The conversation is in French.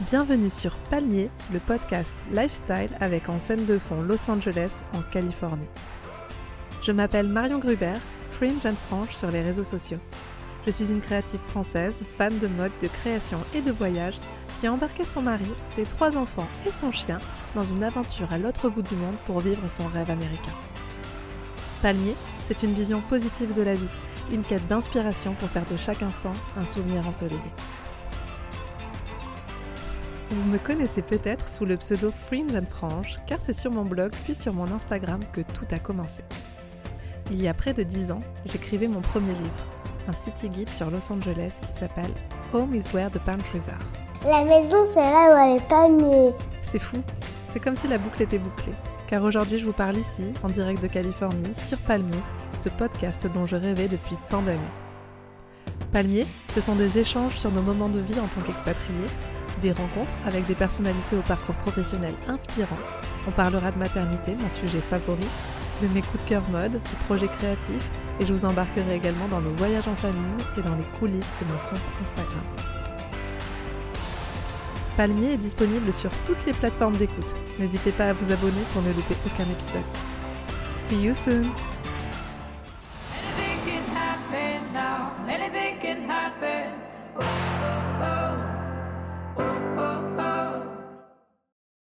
Bienvenue sur Palmier, le podcast lifestyle avec en scène de fond Los Angeles en Californie. Je m'appelle Marion Gruber, Fringe and Franche sur les réseaux sociaux. Je suis une créative française, fan de mode, de création et de voyage, qui a embarqué son mari, ses trois enfants et son chien dans une aventure à l'autre bout du monde pour vivre son rêve américain. Palmier, c'est une vision positive de la vie, une quête d'inspiration pour faire de chaque instant un souvenir ensoleillé. Vous me connaissez peut-être sous le pseudo Fringe and Franche, car c'est sur mon blog puis sur mon Instagram que tout a commencé. Il y a près de 10 ans, j'écrivais mon premier livre, un city guide sur Los Angeles qui s'appelle Home is where the palm trees are. La maison, c'est là où elle est palmiers. C'est fou, c'est comme si la boucle était bouclée, car aujourd'hui je vous parle ici, en direct de Californie, sur Palmier, ce podcast dont je rêvais depuis tant d'années. Palmier, ce sont des échanges sur nos moments de vie en tant qu'expatriés, des rencontres avec des personnalités au parcours professionnel inspirant. On parlera de maternité, mon sujet favori, de mes coups de cœur mode, de projets créatifs, et je vous embarquerai également dans nos voyages en famille et dans les coulisses de mon compte Instagram. Palmier est disponible sur toutes les plateformes d'écoute. N'hésitez pas à vous abonner pour ne louper aucun épisode. See you soon!